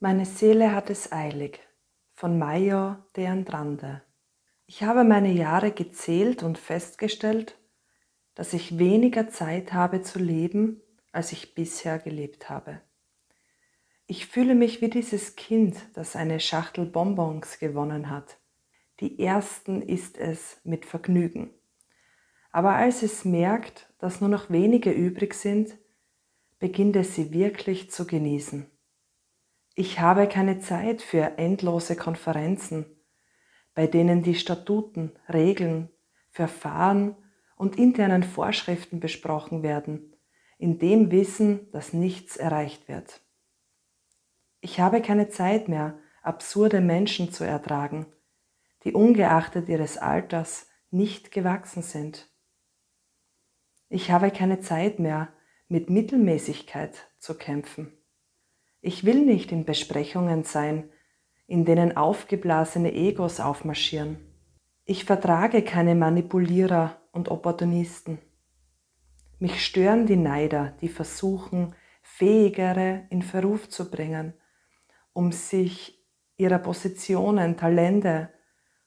Meine Seele hat es eilig von Major de Andrade. Ich habe meine Jahre gezählt und festgestellt, dass ich weniger Zeit habe zu leben, als ich bisher gelebt habe. Ich fühle mich wie dieses Kind, das eine Schachtel Bonbons gewonnen hat. Die ersten isst es mit Vergnügen. Aber als es merkt, dass nur noch wenige übrig sind, beginnt es sie wirklich zu genießen. Ich habe keine Zeit für endlose Konferenzen, bei denen die Statuten, Regeln, Verfahren und internen Vorschriften besprochen werden, in dem Wissen, dass nichts erreicht wird. Ich habe keine Zeit mehr, absurde Menschen zu ertragen, die ungeachtet ihres Alters nicht gewachsen sind. Ich habe keine Zeit mehr, mit Mittelmäßigkeit zu kämpfen. Ich will nicht in Besprechungen sein, in denen aufgeblasene Egos aufmarschieren. Ich vertrage keine Manipulierer und Opportunisten. Mich stören die Neider, die versuchen, Fähigere in Verruf zu bringen, um sich ihrer Positionen, Talente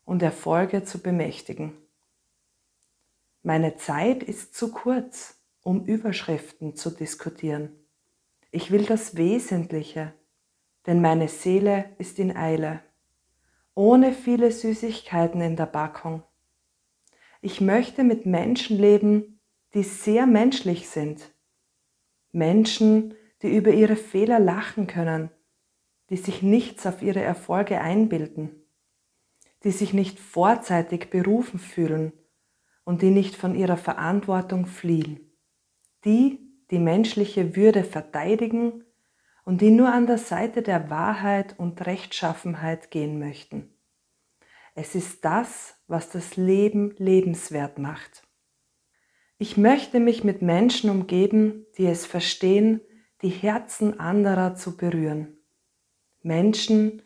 und Erfolge zu bemächtigen. Meine Zeit ist zu kurz, um Überschriften zu diskutieren. Ich will das Wesentliche, denn meine Seele ist in Eile, ohne viele Süßigkeiten in der Packung. Ich möchte mit Menschen leben, die sehr menschlich sind. Menschen, die über ihre Fehler lachen können, die sich nichts auf ihre Erfolge einbilden, die sich nicht vorzeitig berufen fühlen und die nicht von ihrer Verantwortung fliehen. Die, die menschliche Würde verteidigen und die nur an der Seite der Wahrheit und Rechtschaffenheit gehen möchten. Es ist das, was das Leben lebenswert macht. Ich möchte mich mit Menschen umgeben, die es verstehen, die Herzen anderer zu berühren. Menschen,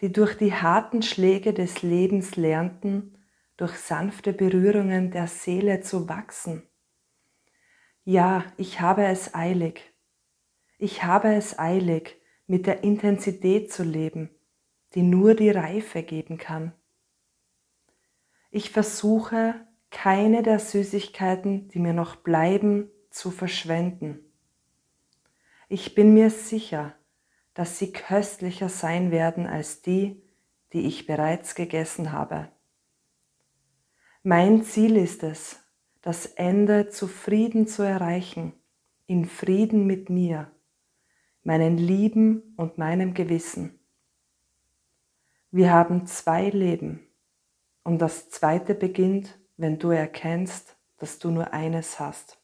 die durch die harten Schläge des Lebens lernten, durch sanfte Berührungen der Seele zu wachsen ja, ich habe es eilig. Ich habe es eilig, mit der Intensität zu leben, die nur die Reife geben kann. Ich versuche, keine der Süßigkeiten, die mir noch bleiben, zu verschwenden. Ich bin mir sicher, dass sie köstlicher sein werden als die, die ich bereits gegessen habe. Mein Ziel ist es, das Ende zufrieden zu erreichen, in Frieden mit mir, meinen Lieben und meinem Gewissen. Wir haben zwei Leben und das zweite beginnt, wenn du erkennst, dass du nur eines hast.